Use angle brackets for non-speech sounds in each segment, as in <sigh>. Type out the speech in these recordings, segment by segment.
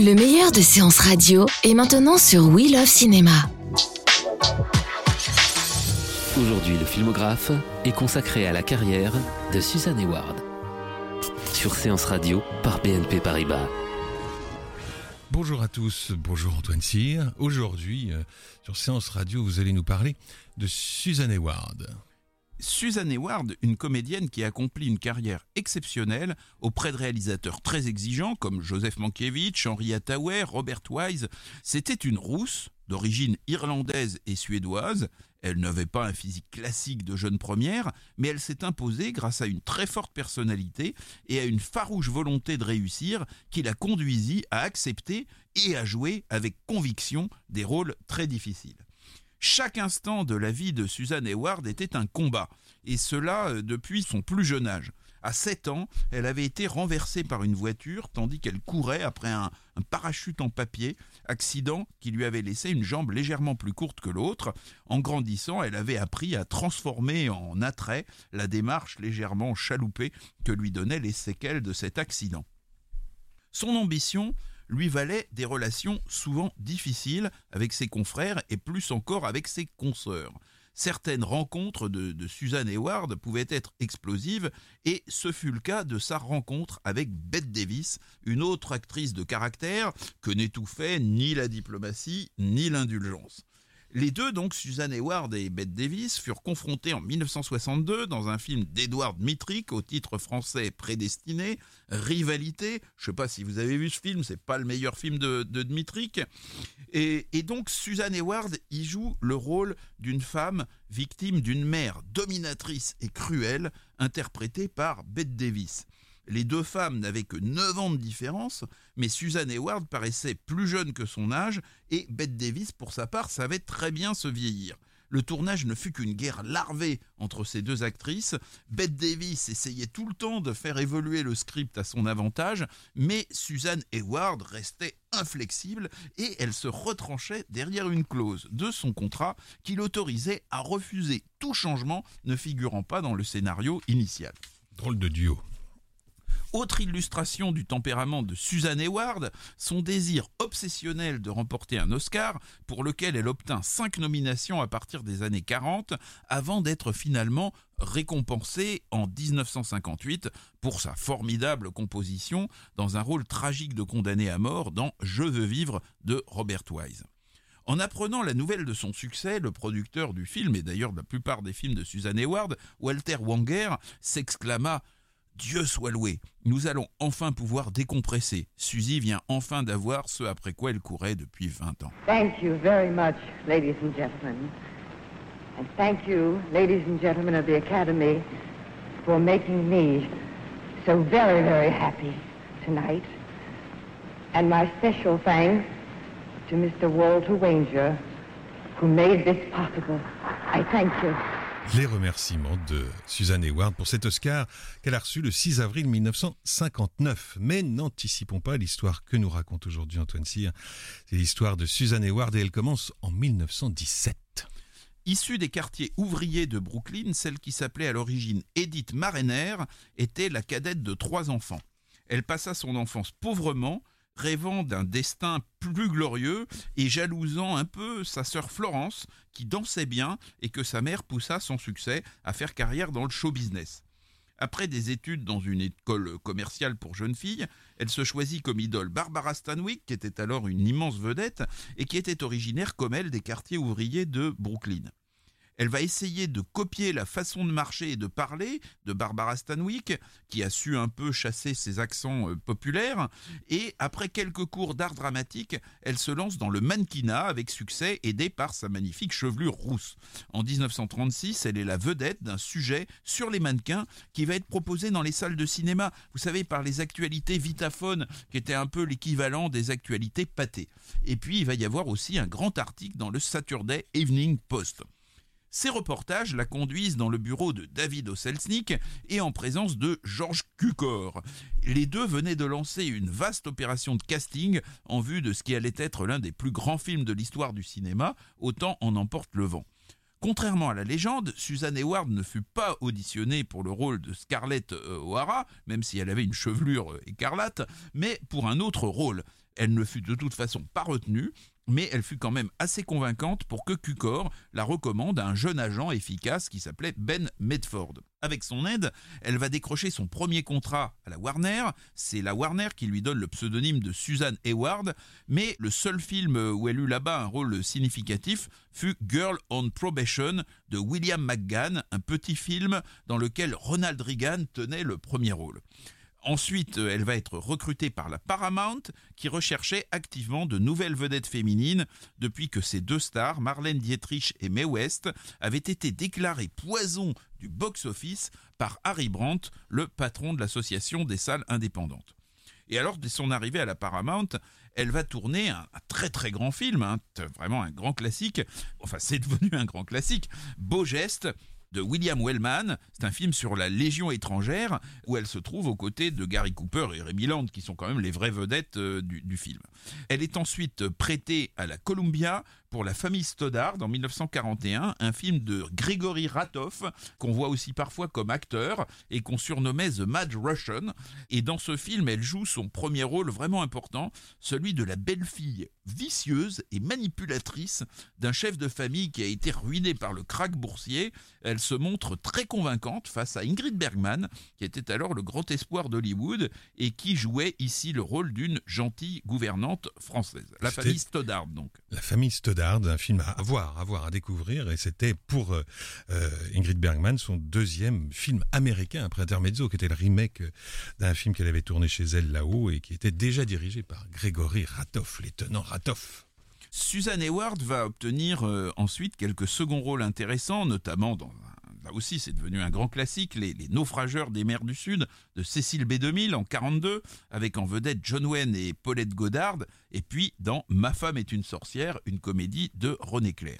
Le meilleur de séances radio est maintenant sur We Love Cinéma. Aujourd'hui, le filmographe est consacré à la carrière de Suzanne Eward. Sur Séance Radio par BNP Paribas. Bonjour à tous, bonjour Antoine Cyr. Aujourd'hui, euh, sur Séance Radio, vous allez nous parler de Suzanne Eward. Suzanne Eward, une comédienne qui accomplit une carrière exceptionnelle auprès de réalisateurs très exigeants comme Joseph Mankiewicz, Henri Hathaway, Robert Wise, c'était une rousse d'origine irlandaise et suédoise. Elle n'avait pas un physique classique de jeune première, mais elle s'est imposée grâce à une très forte personnalité et à une farouche volonté de réussir qui la conduisit à accepter et à jouer avec conviction des rôles très difficiles. Chaque instant de la vie de Suzanne Eward était un combat, et cela euh, depuis son plus jeune âge. À 7 ans, elle avait été renversée par une voiture tandis qu'elle courait après un, un, parachute en papier, accident qui lui avait laissé une jambe légèrement plus courte que l'autre. En grandissant, elle avait appris à transformer en attrait la démarche légèrement chaloupée que lui donnaient les séquelles de cet accident. Son ambition lui valait des relations souvent difficiles avec ses confrères et plus encore avec ses consoeurs. Certaines rencontres de, de Suzanne Eward pouvaient être explosives et ce fut le cas de sa rencontre avec Bette Davis, une autre actrice de caractère que n'étouffaient ni la diplomatie ni l'indulgence. Les deux, donc Suzanne Eward et Bette Davis, furent confrontés en 1962 dans un film d'Edward Mitrick au titre français Prédestiné, Rivalité. Je ne sais pas si vous avez vu ce film, c'est pas le meilleur film de, de. Et, donc Suzanne Eward y joue le rôle d'une femme victime d'une mère dominatrice et cruelle, interprétée par Bette Davis. Les deux femmes n'avaient que 9 ans de différence, mais Suzanne Eward paraissait plus jeune que son âge et Bette Davis, pour sa part, savait très bien se vieillir. Le tournage ne fut qu'une guerre larvée entre ces deux actrices. Bette Davis essayait tout le temps de faire évoluer le script à son avantage, mais Suzanne Eward restait inflexible et elle se retranchait derrière une clause de son contrat qui l'autorisait à refuser tout changement ne figurant pas dans le scénario initial. Drôle de duo. Autre illustration du tempérament de Suzanne Eward, son désir obsessionnel de remporter un Oscar, pour lequel elle obtint cinq nominations à partir des années 40, avant d'être finalement récompensée en 1958 pour sa formidable composition dans un rôle tragique de condamné à mort dans Je veux vivre de Robert Wise. En apprenant la nouvelle de son succès, le producteur du film, et d'ailleurs de la plupart des films de Suzanne Eward, Walter Wanger, s'exclama Dieu soit loué, nous allons enfin pouvoir décompresser. Suzy vient enfin d'avoir ce après quoi elle courait depuis 20 ans. Thank you very much, ladies and gentlemen. And thank you, ladies and gentlemen of the Academy, for making me so very, very happy tonight. And my special thanks to Mr. Walter Wanger, who made this possible. I thank you. Les remerciements de Suzanne Eward pour cet Oscar qu'elle a reçu le 6 avril 1959. Mais n'anticipons pas l'histoire que nous raconte aujourd'hui Antoine Cyr. C'est l'histoire de Suzanne Eward et elle commence en 1917. Issue des quartiers ouvriers de Brooklyn, celle qui s'appelait à l'origine Edith Marener était la cadette de trois enfants. Elle passa son enfance pauvrement, rêvant d'un destin plus glorieux et jalousant un peu sa sœur Florence, qui dansait bien et que sa mère poussa sans succès à faire carrière dans le show business. Après des études dans une école commerciale pour jeunes filles, elle se choisit comme idole Barbara Stanwyck, qui était alors une immense vedette et qui était originaire comme elle des quartiers ouvriers de Brooklyn. Elle va essayer de copier la façon de marcher et de parler de Barbara Stanwyck, qui a su un peu chasser ses accents euh, populaires. Et après quelques cours d'art dramatique, elle se lance dans le mannequinat avec succès, aidée par sa magnifique chevelure rousse. En 1936, elle est la vedette d'un sujet sur les mannequins qui va être proposé dans les salles de cinéma, vous savez, par les actualités Vitaphone, qui étaient un peu l'équivalent des actualités pâtées. Et puis, il va y avoir aussi un grand article dans le Saturday Evening Post. Ces reportages la conduisent dans le bureau de David Osselsnik et en présence de Georges Cukor. Les deux venaient de lancer une vaste opération de casting en vue de ce qui allait être l'un des plus grands films de l'histoire du cinéma, autant en emporte le vent. Contrairement à la légende, Susan Hayward ne fut pas auditionnée pour le rôle de Scarlett euh, O'Hara, même si elle avait une chevelure euh, écarlate, mais pour un autre rôle. Elle ne fut de toute façon pas retenue, mais elle fut quand même assez convaincante pour que Cukor la recommande à un jeune agent efficace qui s'appelait Ben Medford. Avec son aide, elle va décrocher son premier contrat à la Warner. C'est la Warner qui lui donne le pseudonyme de Susan Hayward, mais le seul film où elle eut là-bas un rôle significatif fut Girl on Probation de William McGann, un petit film dans lequel Ronald Reagan tenait le premier rôle. Ensuite, euh, elle va être recrutée par la Paramount, qui recherchait activement de nouvelles vedettes féminines depuis que ces deux stars, Marlène Dietrich et Mae West, avaient été déclarées poison du box-office par Harry Brandt, le patron de l'association des salles indépendantes. Et alors, dès son arrivée à la Paramount, elle va tourner un, très très grand film, hein, vraiment un grand classique. Enfin, c'est <laughs> devenu un grand classique. Beau geste, de William Wellman. C'est un film sur la Légion étrangère où elle se trouve aux côtés de Gary Cooper et Remy Land qui sont quand même les vraies vedettes euh, du film. Elle est ensuite prêtée à la Columbia pour la famille Stoddard en 1941, un film de Gregory Ratoff, qu'on voit aussi parfois comme acteur et qu'on surnommait The Mad Russian. Et dans ce film, elle joue son premier rôle vraiment important, celui de la belle-fille vicieuse et manipulatrice d'un chef de famille qui a été ruiné par le krach boursier. Elle se montre très convaincante face à Ingrid Bergman, qui était alors le grand espoir d'Hollywood et qui jouait ici le rôle d'une gentille gouvernante française. La famille Stoddard, donc. La famille Stoddard un film à voir, à voir, à découvrir. Et c'était pour euh, euh, Ingrid Bergman son deuxième film américain après Intermezzo, qui était le remake d'un film qu'elle avait tourné chez elle là-haut et qui était déjà dirigé par Grégory Ratoff, l'étonnant Ratoff. Susan Hayward va obtenir euh, ensuite quelques seconds rôles intéressants, notamment dans là aussi c'est devenu un grand classique, les, naufrageurs des mers du Sud de Cécile B2000 en 42, avec en vedette John Wayne et Paulette Goddard, et puis dans Ma femme est une sorcière, une comédie de René Clair.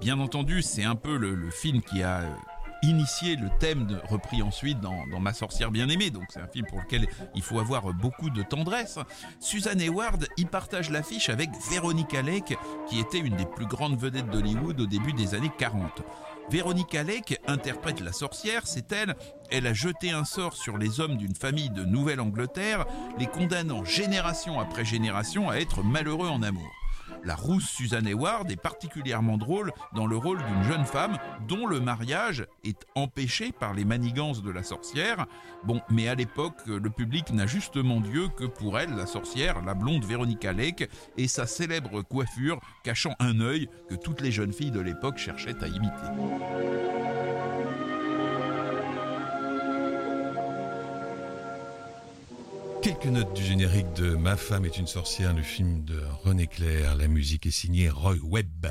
Bien entendu, c'est un peu le film qui a euh, initié le thème repris ensuite dans, Ma sorcière bien-aimée. Donc c'est un film pour lequel il faut avoir beaucoup de tendresse. Suzanne Hayward y partage l'affiche avec Veronica Lake, qui était une des plus grandes vedettes d'Hollywood au début des années 40. Véronica Lake interprète la sorcière, c'est elle. Elle a jeté un sort sur les hommes d'une famille de Nouvelle-Angleterre, les condamnant génération après génération à être malheureux en amour. La rousse Suzanne Hayward est particulièrement drôle dans le rôle d'une jeune femme dont le mariage est empêché par les manigances de la sorcière. Bon, mais à l'époque, le public n'a justement Dieu que pour elle, la sorcière, la blonde Véronica Lake, et sa célèbre coiffure cachant un œil que toutes les jeunes filles de l'époque cherchaient à imiter. Quelques notes du générique de Ma femme est une sorcière, le film de René Clair. La musique est signée Roy Webb.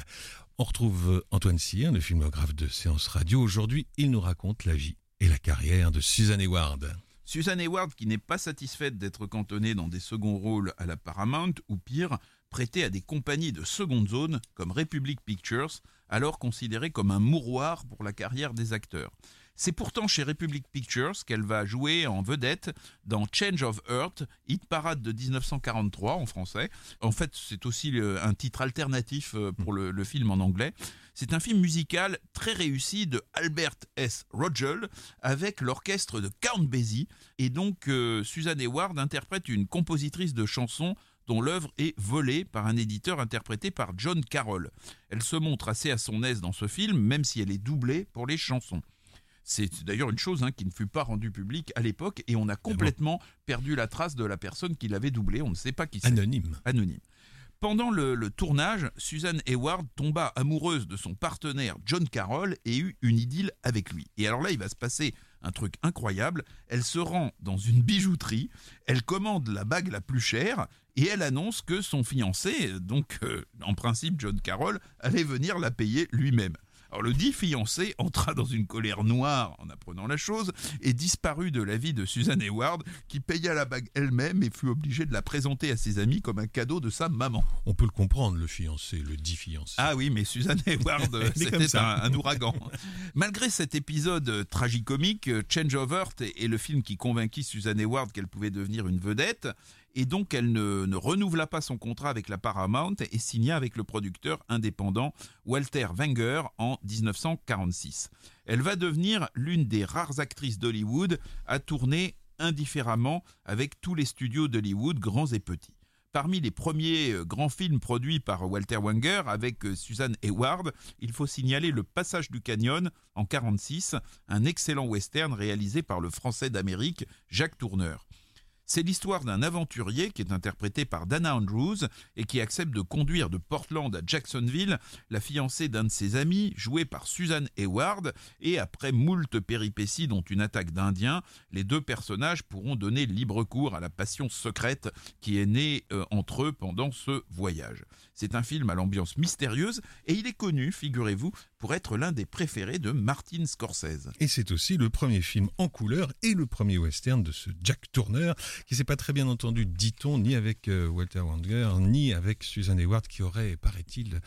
On retrouve Antoine Cyr, le filmographe de Séance Radio. Aujourd'hui, il nous raconte la vie et la carrière de Suzanne Hayward. Suzanne Hayward, qui n'est pas satisfaite d'être cantonnée dans des seconds rôles à la Paramount, ou pire, prêtée à des compagnies de seconde zone comme Republic Pictures, alors considérée comme un mouroir pour la carrière des acteurs. C'est pourtant chez Republic Pictures qu'elle va jouer en vedette dans Change of Earth, hit parade de 1943 en français. En fait, c'est aussi un titre alternatif euh, pour le, film en anglais. C'est un film musical très réussi de Albert S. Rogel avec l'orchestre de Count Basie. Et donc, euh, Suzanne Hayward interprète une compositrice de chansons dont l'œuvre est volée par un éditeur interprété par John Carroll. Elle se montre assez à son aise dans ce film, même si elle est doublée pour les chansons. C'est d'ailleurs une chose hein, qui ne fut pas rendue publique à l'époque et on a complètement perdu la trace de la personne qui l'avait doublée. On ne sait pas qui c'est. Anonyme. Anonyme. Pendant le, le, tournage, Susan Hayward tomba amoureuse de son partenaire John Carroll et eut une idylle avec lui. Et alors là, il va se passer un truc incroyable. Elle se rend dans une bijouterie, elle commande la bague la plus chère et elle annonce que son fiancé, donc euh, en principe John Carroll, allait venir la payer lui-même. Alors le dit fiancé entra dans une colère noire en apprenant la chose et disparut de la vie de Susan Hayward qui paya la bague elle-même et fut obligée de la présenter à ses amis comme un cadeau de sa maman. On peut le comprendre, le fiancé, le dit fiancé. Ah oui, mais Susan Hayward, <laughs> c'était un, un, ouragan. Malgré cet épisode tragicomique, Change of Earth est le film qui convainquit Susan Hayward qu'elle pouvait devenir une vedette et donc elle ne, renouvela pas son contrat avec la Paramount et signa avec le producteur indépendant Walter Wenger en 1946. Elle va devenir l'une des rares actrices d'Hollywood à tourner indifféremment avec tous les studios d'Hollywood, grands et petits. Parmi les premiers grands films produits par Walter Wenger avec Susan Hayward, il faut signaler Le Passage du Canyon en 1946, un excellent western réalisé par le Français d'Amérique Jacques Tourneur. C'est l'histoire d'un aventurier qui est interprété par Dana Andrews et qui accepte de conduire de Portland à Jacksonville la fiancée d'un de ses amis, jouée par Susan Hayward, et après moult péripéties dont une attaque d'Indiens, les deux personnages pourront donner libre cours à la passion secrète qui est née euh, entre eux pendant ce voyage. C'est un film à l'ambiance mystérieuse et il est connu, figurez-vous, pour être l'un des préférés de Martin Scorsese. Et c'est aussi le premier film en couleur et le premier western de ce Jack Turner qui s'est pas très bien entendu, dit-on, ni avec euh, Walter Wanger, ni avec Susan Hayward, qui aurait, paraît-il,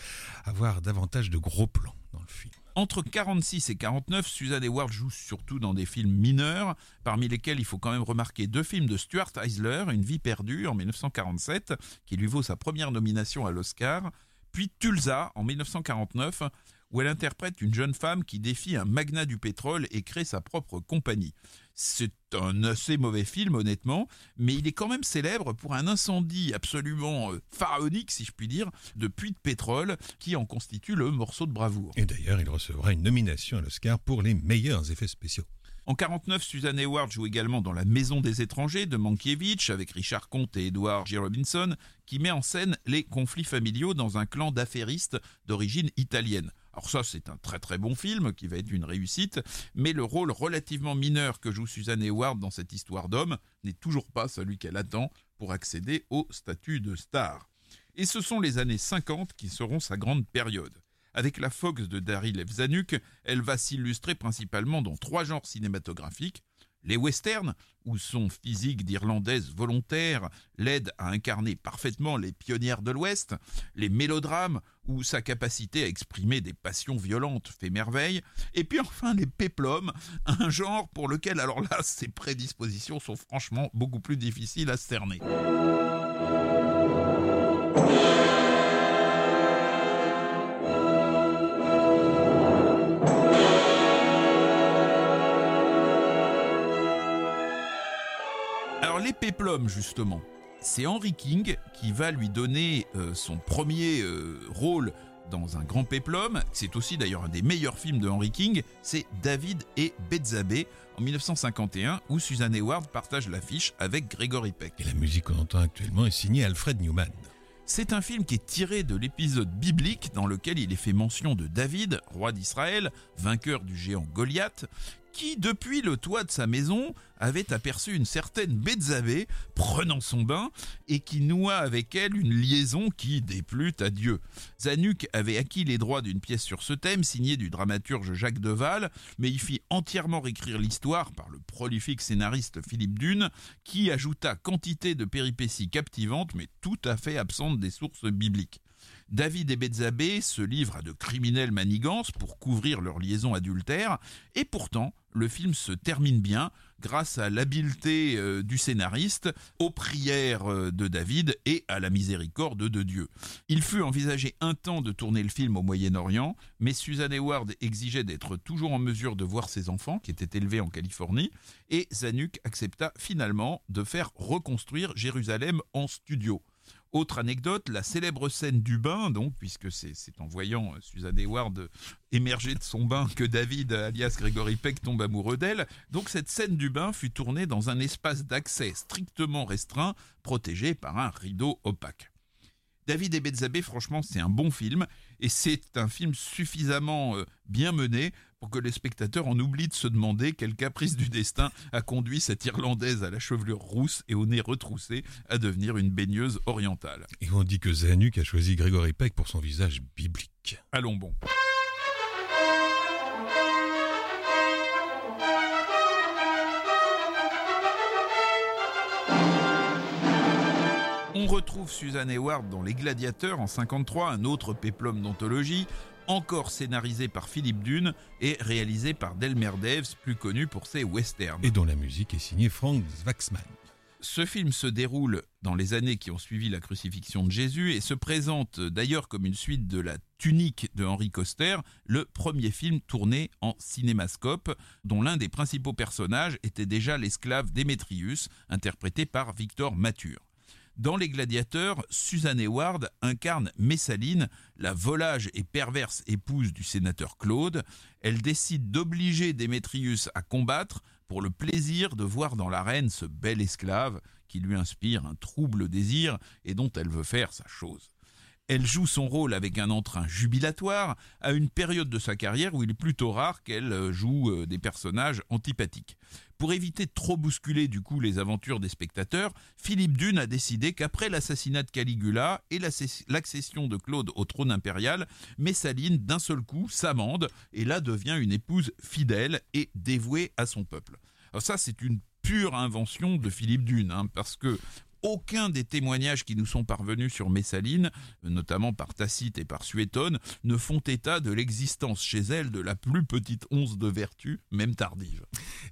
avoir davantage de gros plans dans le film. Entre 46 et 49, Susan Hayward joue surtout dans des films mineurs, parmi lesquels il faut quand même remarquer deux films de Stuart Eisler, Une vie perdue en 1947, qui lui vaut sa première nomination à l'Oscar, puis Tulsa en 1949, où elle interprète une jeune femme qui défie un magnat du pétrole et crée sa propre compagnie. C'est un assez mauvais film, honnêtement, mais il est quand même célèbre pour un incendie absolument euh, pharaonique, si je puis dire, de puits de pétrole qui en constitue le morceau de bravoure. Et d'ailleurs, il recevra une nomination à l'Oscar pour les meilleurs effets spéciaux. En 49, Susan Hayward joue également dans La Maison des étrangers de Mankiewicz avec Richard Comte et Edward G. Robinson, qui met en scène les conflits familiaux dans un clan d'affairistes d'origine italienne. Alors ça, c'est un très très bon film qui va être une réussite, mais le rôle relativement mineur que joue Susan Hayward dans cette histoire d'homme n'est toujours pas celui qu'elle attend pour accéder au statut de star. Et ce sont les années 50 qui seront sa grande période. Avec la Fox de Daryl F. Zanuck, elle va s'illustrer principalement dans trois genres cinématographiques. Les westerns, où son physique d'Irlandaise volontaire l'aide à incarner parfaitement les pionnières de l'Ouest, les mélodrames, où sa capacité à exprimer des passions violentes fait merveille, et puis enfin les péplums, un genre pour lequel alors là <laughs> ses prédispositions sont franchement beaucoup plus difficiles à cerner. Les péplums, justement, c'est Henry King qui va lui donner euh, son premier euh, rôle dans un grand péplum. C'est aussi d'ailleurs un des meilleurs films de Henry King. C'est David et Betzabe en 1951 où Susan Hayward partage l'affiche avec Gregory Peck. Et la musique qu'on entend actuellement est signée Alfred Newman. C'est un film qui est tiré de l'épisode biblique dans lequel il est fait mention de David, roi d'Israël, vainqueur du géant Goliath, qui, depuis le toit de sa maison, avait aperçu une certaine Bézabé prenant son bain et qui noua avec elle une liaison qui déplut à Dieu. Zanuck avait acquis les droits d'une pièce sur ce thème signée du dramaturge Jacques Deval, mais il fit entièrement réécrire l'histoire par le prolifique scénariste Philippe Dune, qui ajouta quantité de péripéties captivantes mais tout à fait absentes des sources bibliques. David et Bézabé se livrent à de criminelles manigances pour couvrir leur liaison adultère, et pourtant, le film se termine bien grâce à l'habileté euh, du scénariste, aux prières euh, de David et à la miséricorde de Dieu. Il fut envisagé un temps de tourner le film au Moyen-Orient, mais Susan Hayward exigeait d'être toujours en mesure de voir ses enfants, qui étaient élevés en Californie, et Zanuck accepta finalement de faire reconstruire Jérusalem en studio. Autre anecdote, la célèbre scène du bain, donc, puisque c'est en voyant euh, Suzanne Hayward émerger de son bain que David, alias Gregory Peck, tombe amoureux d'elle. Donc cette scène du bain fut tournée dans un espace d'accès strictement restreint, protégé par un rideau opaque. David et Betzabé, franchement, c'est un bon film et c'est un film suffisamment euh, bien mené pour que les spectateurs en oublient de se demander quel caprice du destin a conduit cette Irlandaise à la chevelure rousse et au nez retroussé à devenir une baigneuse orientale. Et on dit que Zanuck a choisi Grégory Peck pour son visage biblique. Allons bon. Retrouve Suzanne Hayward dans Les Gladiateurs en 53, un autre péplum d'anthologie, encore scénarisé par Philippe Dune et réalisé par Delmer Daves, plus connu pour ses westerns. Et dont la musique est signée Frank Waxman. Ce film se déroule dans les années qui ont suivi la crucifixion de Jésus et se présente d'ailleurs comme une suite de la Tunique de Henri Coster, le premier film tourné en cinémascope, dont l'un des principaux personnages était déjà l'esclave Démétrius, interprété par Victor Mature. Dans Les Gladiateurs, Suzanne Hayward incarne Messaline, la volage et perverse épouse du sénateur Claude. Elle décide d'obliger Démétrius à combattre pour le plaisir de voir dans l'arène ce bel esclave qui lui inspire un trouble désir et dont elle veut faire sa chose. Elle joue son rôle avec un entrain jubilatoire à une période de sa carrière où il est plutôt rare qu'elle euh, joue euh, des personnages antipathiques. Pour éviter de trop bousculer du coup les aventures des spectateurs, Philippe Dune a décidé qu'après l'assassinat de Caligula et l'accession de Claude au trône impérial, Messaline d'un seul coup s'amende et là devient une épouse fidèle et dévouée à son peuple. Alors ça c'est une pure invention de Philippe Dune, hein, parce que aucun des témoignages qui nous sont parvenus sur Messaline, notamment par Tacite et par Suétone, ne font état de l'existence chez elle de la plus petite once de vertu, même tardive.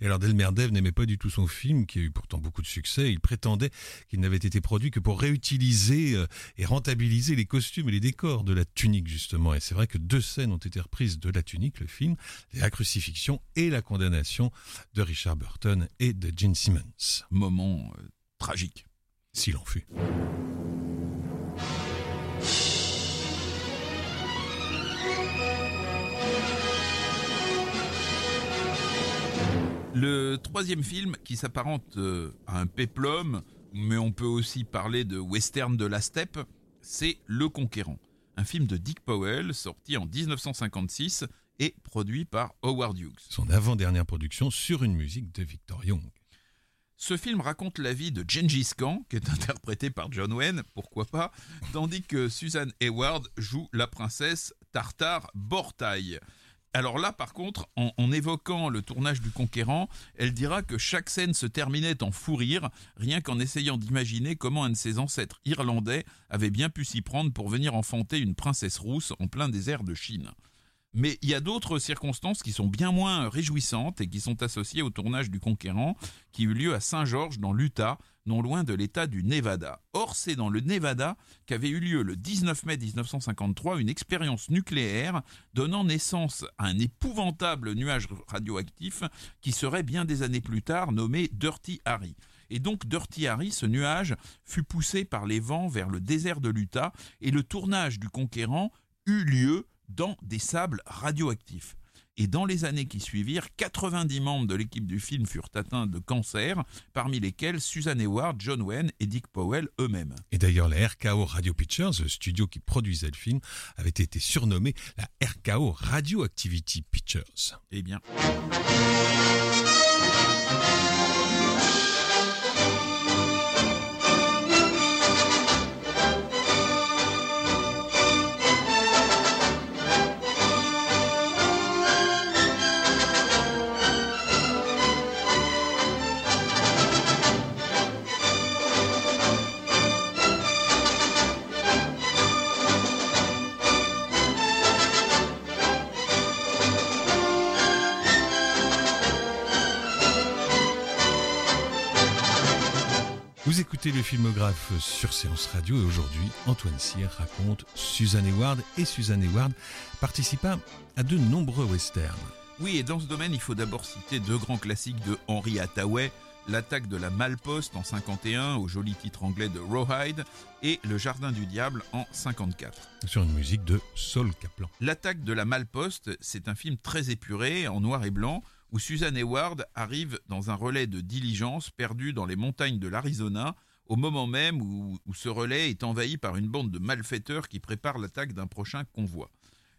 Et alors Delmerdev n'aimait pas du tout son film, qui a eu pourtant beaucoup de succès. Il prétendait qu'il n'avait été produit que pour réutiliser euh, et rentabiliser les costumes et les décors de la tunique, justement. Et c'est vrai que deux scènes ont été reprises de la tunique, le film, la crucifixion et la condamnation de Richard Burton et de Gene Simmons. Moment euh, tragique s'il en fut. Le troisième film qui s'apparente euh, à un péplum, mais on peut aussi parler de western de la steppe, c'est Le Conquérant, un film de Dick Powell sorti en 1956 et produit par Howard Hughes. Son avant-dernière production sur une musique de Victor Young. Ce film raconte la vie de Gengis Khan, qui est <laughs> interprété par John Wayne, pourquoi pas, tandis que Susan Hayward joue la princesse Tartar Bortaille. Alors là, par contre, en, en, évoquant le tournage du Conquérant, elle dira que chaque scène se terminait en fou rire, rien qu'en essayant d'imaginer comment un de ses ancêtres irlandais avait bien pu s'y prendre pour venir enfanter une princesse rousse en plein désert de Chine. Mais il y a d'autres circonstances qui sont bien moins réjouissantes et qui sont associées au tournage du Conquérant, qui eut lieu à Saint-Georges, dans l'Utah, non loin de l'État du Nevada. Or, c'est dans le Nevada qu'avait eu lieu le 19 mai 1953 une expérience nucléaire donnant naissance à un épouvantable nuage radioactif qui serait bien des années plus tard nommé Dirty Harry. Et donc Dirty Harry, ce nuage, fut poussé par les vents vers le désert de l'Utah et le tournage du Conquérant eut lieu dans des sables radioactifs. Et dans les années qui suivirent, 90 membres de l'équipe du film furent atteints de cancer, parmi lesquels Susan Hayward, John Wayne et Dick Powell eux-mêmes. Et d'ailleurs, la RKO Radio Pictures, le studio qui produisait le film, avait été surnommé la RKO Radioactivity Pictures. Eh bien. Filmographe sur Séance Radio et aujourd'hui, Antoine Cyr raconte Suzanne Hayward et Suzanne Hayward participa à de nombreux westerns. Oui, et dans ce domaine, il faut d'abord citer deux grands classiques de Henry Hathaway, L'attaque de la Malposte en 51 au joli titre anglais de Rawhide et Le Jardin du Diable en 54. Sur une musique de Saul Kaplan. L'attaque de la Malposte, c'est un film très épuré en noir et blanc où Susan Hayward arrive dans un relais de diligence perdu dans les montagnes de l'Arizona au moment même où, ce relais est envahi par une bande de malfaiteurs qui préparent l'attaque d'un prochain convoi.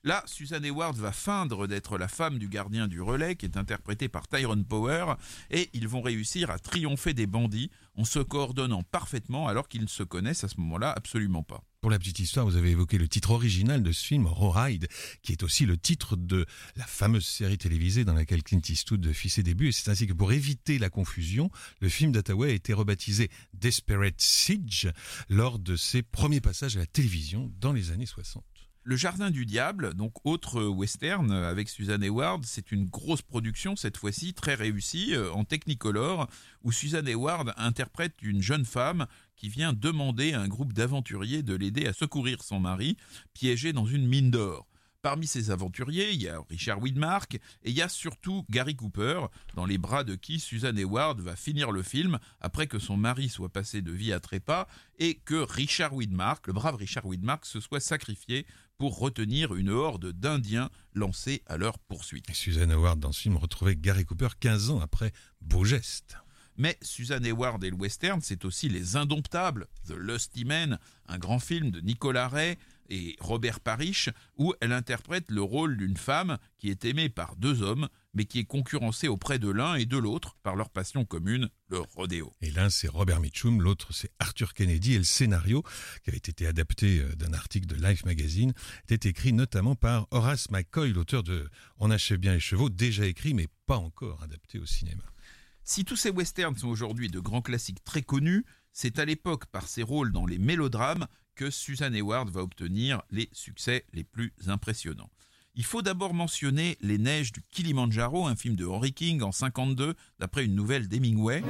Là, Susan Hayward va feindre d'être la femme du gardien du relais, qui est interprété par Tyrone Power, et ils vont réussir à triompher des bandits en se coordonnant parfaitement alors qu'ils ne se connaissent à ce moment-là absolument pas. Pour la petite histoire, vous avez évoqué le titre original de ce film, Rawhide, qui est aussi le titre de la fameuse série télévisée dans laquelle Clint Eastwood fit ses débuts. Et c'est ainsi que pour éviter la confusion, le film d'Attaway a été rebaptisé Desperate Siege lors de ses premiers passages à la télévision dans les années 60. Le Jardin du Diable, donc autre western avec Susan Hayward, c'est une grosse production cette fois-ci, très réussie, en technicolor, où Susan Hayward interprète une jeune femme qui vient demander à un groupe d'aventuriers de l'aider à secourir son mari, piégé dans une mine d'or. Parmi ces aventuriers, il y a Richard Widmark et il y a surtout Gary Cooper, dans les bras de qui Susan Hayward va finir le film après que son mari soit passé de vie à trépas et que Richard Widmark, le brave Richard Widmark, se soit sacrifié pour retenir une horde d'Indiens lancés à leur poursuite. Et Susan Hayward dans ce film retrouvait Gary Cooper 15 ans après Beau Geste. Mais Susan Hayward et le western, c'est aussi Les Indomptables, The Lusty Men, un grand film de Nicolas Ray et Robert Parrish, où elle interprète le rôle d'une femme qui est aimée par deux hommes, mais qui est concurrencée auprès de l'un et de l'autre par leur passion commune, le rodéo. Et l'un c'est Robert Mitchum, l'autre c'est Arthur Kennedy, et le scénario, qui avait été adapté d'un article de Life Magazine, était écrit notamment par Horace McCoy, l'auteur de On achève bien les chevaux, déjà écrit mais pas encore adapté au cinéma. Si tous ces westerns sont aujourd'hui de grands classiques très connus, c'est à l'époque par ses rôles dans les mélodrames que Susan Hayward va obtenir les succès les plus impressionnants. Il faut d'abord mentionner Les Neiges du Kilimanjaro, un film de Henry King en 52, d'après une nouvelle d'Hemingway.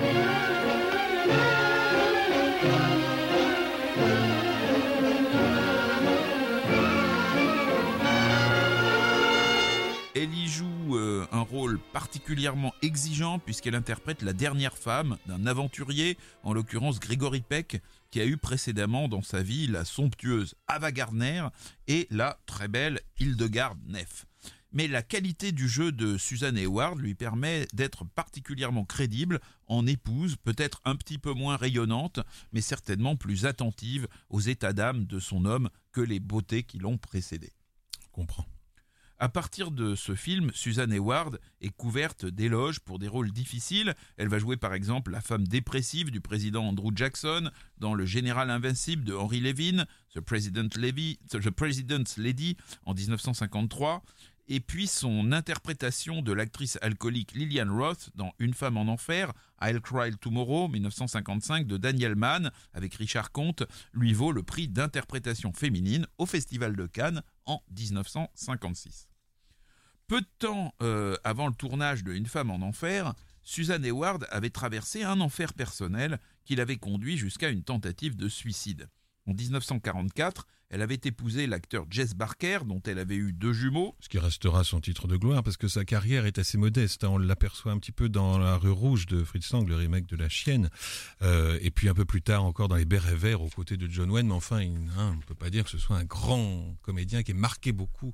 Euh, un rôle particulièrement exigeant puisqu'elle interprète la dernière femme d'un aventurier, en l'occurrence Gregory Peck, qui a eu précédemment dans sa vie la somptueuse Ava Gardner et la très belle Hildegard Neff. Mais la qualité du jeu de Susan Hayward lui permet d'être particulièrement crédible en épouse, peut-être un petit peu moins rayonnante, mais certainement plus attentive aux états d'âme de son homme que les beautés qui l'ont précédé. Comprends. À partir de ce film, Susan Hayward est couverte d'éloges pour des rôles difficiles. Elle va jouer par exemple la femme dépressive du président Andrew Jackson dans Le Général Invincible de Henry Levin, The, The President's Lady en 1953. Et puis son interprétation de l'actrice alcoolique Lillian Roth dans Une femme en enfer, I'll Cry Tomorrow 1955 de Daniel Mann avec Richard Comte lui vaut le prix d'interprétation féminine au Festival de Cannes en 1956. Peu de temps euh, avant le tournage de Une femme en enfer, Susan Hayward avait traversé un enfer personnel qui l'avait conduit jusqu'à une tentative de suicide. En 1944, elle avait épousé l'acteur Jess Barker, dont elle avait eu deux jumeaux. Ce qui restera son titre de gloire, parce que sa carrière est assez modeste. Hein. On l'aperçoit un petit peu dans La rue rouge de Fritz Lang, le remake de La Chienne. Euh, et puis un peu plus tard encore dans Les Bérets Verts, aux côtés de John Wayne. Mais enfin, hein, on ne peut pas dire que ce soit un grand comédien qui ait marqué beaucoup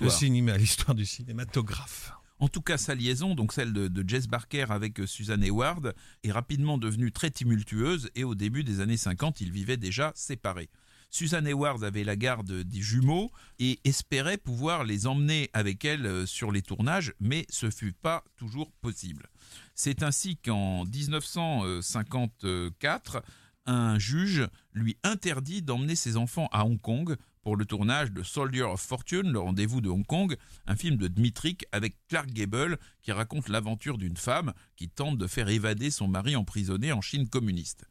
le cinéma, <laughs> l'histoire du cinématographe. En tout cas, sa liaison, donc celle de, de, Jess Barker avec Susan Hayward, est rapidement devenue très tumultueuse et au début des années 50, ils vivaient déjà séparés. Susan Hayward avait la garde des jumeaux et espérait pouvoir les emmener avec elle sur les tournages, mais ce fut pas toujours possible. C'est ainsi qu'en 1954, un juge lui interdit d'emmener ses enfants à Hong Kong pour le tournage de Soldier of Fortune, le rendez-vous de Hong Kong, un film de Dmitrik avec Clark Gable qui raconte l'aventure d'une femme qui tente de faire évader son mari emprisonné en Chine communiste.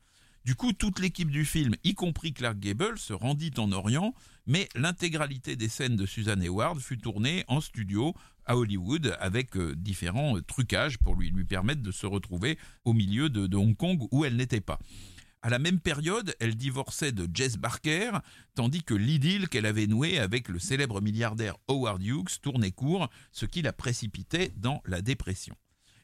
Du coup, toute l'équipe du film, y compris Clark Gable, se rendit en Orient, mais l'intégralité des scènes de Susan Hayward fut tournée en studio à Hollywood avec euh, différents euh, trucages pour lui, permettre de se retrouver au milieu de, de Hong Kong où elle n'était pas. À la même période, elle divorçait de Jess Barker, tandis que l'idylle qu'elle avait nouée avec le célèbre milliardaire Howard Hughes tournait court, ce qui la précipitait dans la dépression.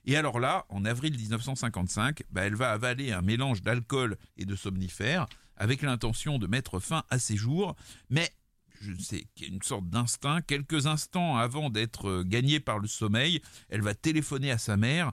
Et alors là, en avril 1955, bah, elle va avaler un mélange d'alcool et de somnifères avec l'intention de mettre fin à ses jours, mais je sais y a une sorte d'instinct. Quelques instants avant d'être euh, gagnée par le sommeil, elle va téléphoner à sa mère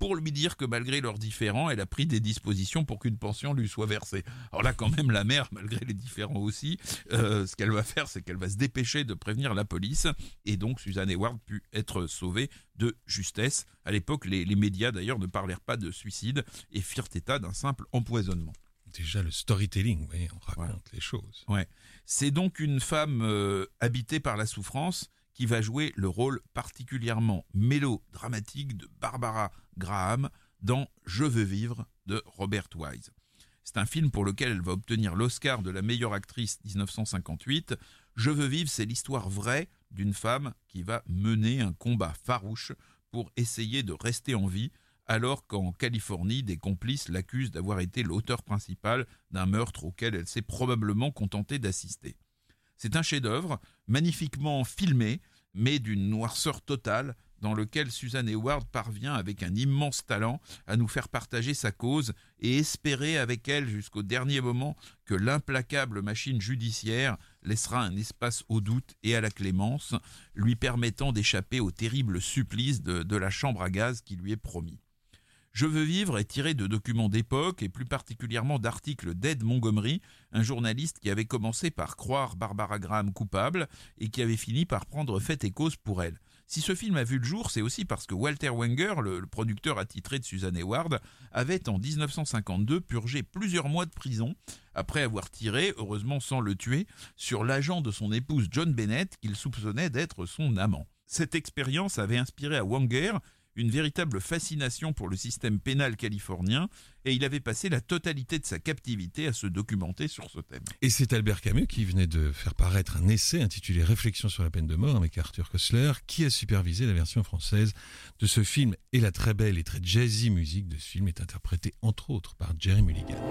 pour lui dire que malgré leurs différends, elle a pris des dispositions pour qu'une pension lui soit versée. Alors là, quand même, la mère, malgré les différends aussi, euh, ce qu'elle va faire, c'est qu'elle va se dépêcher de prévenir la police, et donc Suzanne Eward pu être sauvée de justesse. À l'époque, les, les médias d'ailleurs ne parlèrent pas de suicide et firent état d'un simple empoisonnement. Déjà le storytelling, oui, on raconte les choses. Ouais. C'est donc une femme euh, habitée par la souffrance qui va jouer le rôle particulièrement mélodramatique de Barbara Graham dans Je veux vivre de Robert Wise. C'est un film pour lequel elle va obtenir l'Oscar de la meilleure actrice 1958. Je veux vivre, c'est l'histoire vraie d'une femme qui va mener un combat farouche pour essayer de rester en vie alors qu'en Californie, des complices l'accusent d'avoir été l'auteur principal d'un meurtre auquel elle s'est probablement contentée d'assister. C'est un chef-d'œuvre, magnifiquement filmé, mais d'une noirceur totale, dans lequel Suzanne Eward parvient avec un immense talent à nous faire partager sa cause et espérer avec elle jusqu'au dernier moment que l'implacable machine judiciaire laissera un espace au doute et à la clémence, lui permettant d'échapper au terrible supplice de la chambre à gaz qui lui est promis. Je veux vivre est tiré de documents d'époque et plus particulièrement d'articles d'Ed Montgomery, un journaliste qui avait commencé par croire Barbara Graham coupable et qui avait fini par prendre fait et cause pour elle. Si ce film a vu le jour, c'est aussi parce que Walter Wenger, le, producteur attitré de Suzanne Eward, avait en 1952 purgé plusieurs mois de prison après avoir tiré, heureusement sans le tuer, sur l'agent de son épouse John Bennett qu'il soupçonnait d'être son amant. Cette expérience avait inspiré à Wenger une véritable fascination pour le système pénal californien et il avait passé la totalité de sa captivité à se documenter sur ce thème. Et c'est Albert Camus qui venait de faire paraître un essai intitulé Réflexion sur la peine de mort avec Arthur Koestler qui a supervisé la version française de ce film et la très belle et très jazzy musique de ce film est interprétée entre autres par Jerry Mulligan.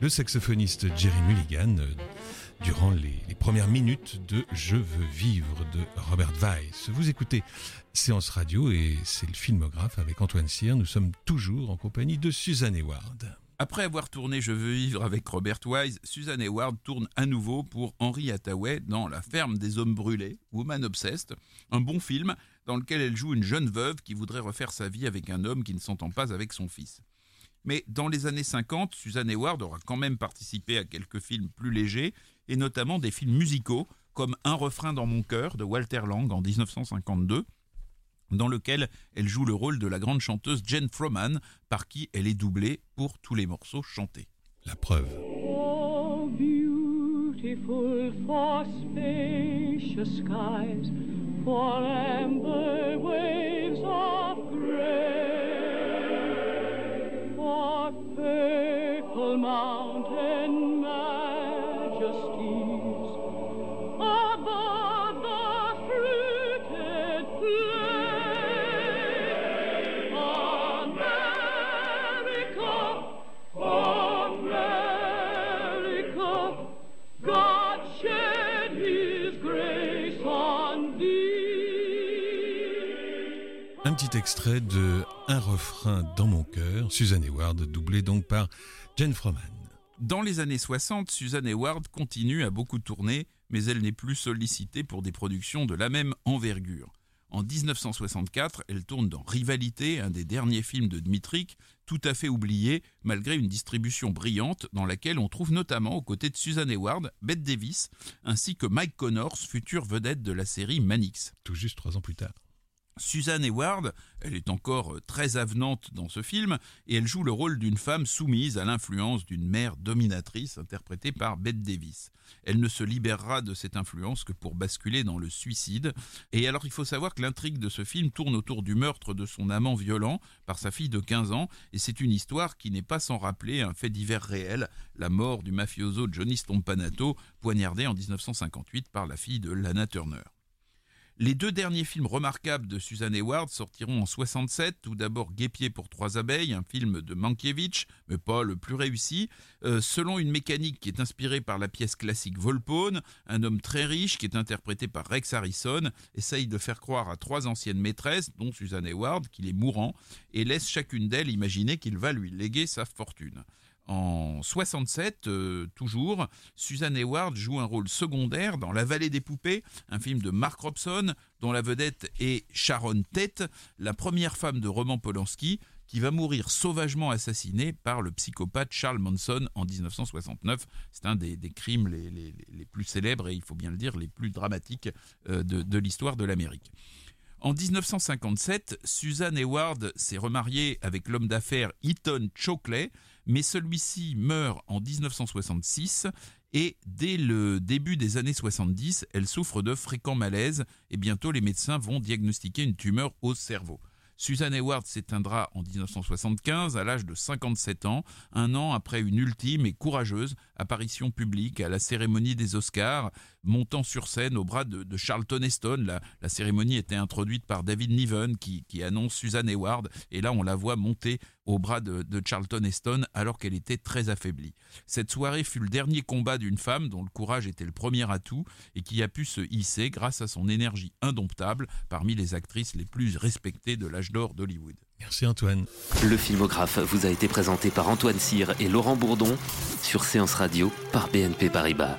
Le saxophoniste Jerry Mulligan euh, durant les, premières minutes de Je veux vivre de Robert Weiss. Vous écoutez Séance Radio et c'est le filmographe avec Antoine Cyr. Nous sommes toujours en compagnie de Suzanne Eward. Après avoir tourné Je veux vivre avec Robert Wise, Suzanne Eward tourne à nouveau pour Henri Hathaway dans La ferme des hommes brûlés, Woman Obsessed, un bon film dans lequel elle joue une jeune veuve qui voudrait refaire sa vie avec un homme qui ne s'entend pas avec son fils. Mais dans les années 50, Suzanne Eward aura quand même participé à quelques films plus légers, et notamment des films musicaux, comme Un refrain dans mon cœur de Walter Lang en 1952, dans lequel elle joue le rôle de la grande chanteuse Jen Froman, par qui elle est doublée pour tous les morceaux chantés. La preuve. Oh, beautiful for spacious skies, for amber waves extrait de Un refrain dans mon cœur, Suzanne Hayward, doublé donc par Jane Froman. Dans les années 60, Suzanne Hayward continue à beaucoup tourner, mais elle n'est plus sollicitée pour des productions de la même envergure. En 1964, elle tourne dans Rivalité, un des derniers films de Dmitrik, tout à fait oublié malgré une distribution brillante dans laquelle on trouve notamment aux côtés de Suzanne Hayward, Bette Davis, ainsi que Mike Connors, future vedette de la série Manix. Tout juste trois ans plus tard. Suzanne Hayward, elle est encore euh, très avenante dans ce film et elle joue le rôle d'une femme soumise à l'influence d'une mère dominatrice interprétée par Bette Davis. Elle ne se libérera de cette influence que pour basculer dans le suicide. Et alors il faut savoir que l'intrigue de ce film tourne autour du meurtre de son amant violent par sa fille de 15 ans et c'est une histoire qui n'est pas sans rappeler un fait divers réel, la mort du mafioso Johnny Stompanato poignardé en 1958 par la fille de Lana Turner. Les deux derniers films remarquables de Suzanne Hayward sortiront en 67. Tout d'abord Guépier pour trois abeilles, un film de Mankiewicz, mais pas le plus réussi. Euh, selon une mécanique qui est inspirée par la pièce classique Volpone, un homme très riche qui est interprété par Rex Harrison essaye de faire croire à trois anciennes maîtresses, dont Suzanne Hayward, qu'il est mourant, et laisse chacune d'elles imaginer qu'il va lui léguer sa fortune. En 67, euh, toujours, Suzanne Hayward joue un rôle secondaire dans La Vallée des Poupées, un film de Mark Robson, dont la vedette est Sharon Tate, la première femme de Roman Polanski, qui va mourir sauvagement assassinée par le psychopathe Charles Manson en 1969. C'est un des, crimes les, plus célèbres et il faut bien le dire, les plus dramatiques euh, de, l'histoire de l'Amérique. En 1957, Suzanne Hayward s'est remariée avec l'homme d'affaires Eaton Chokley, mais celui-ci meurt en 1966 et dès le début des années 70, elle souffre de fréquents malaises et bientôt les médecins vont diagnostiquer une tumeur au cerveau. Suzanne Hayward s'éteindra en 1975 à l'âge de 57 ans, un an après une ultime et courageuse apparition publique à la cérémonie des Oscars, montant sur scène au bras de, Charlton Heston. La, cérémonie était introduite par David Niven qui, annonce Suzanne Hayward et là on la voit monter au bras de, Charlton Heston alors qu'elle était très affaiblie. Cette soirée fut le dernier combat d'une femme dont le courage était le premier atout et qui a pu se hisser grâce à son énergie indomptable parmi les actrices les plus respectées de l'âge d'or d'Hollywood. Merci Antoine. Le filmographe vous a été présenté par Antoine Cyr et Laurent Bourdon sur Séance Radio par BNP Paribas.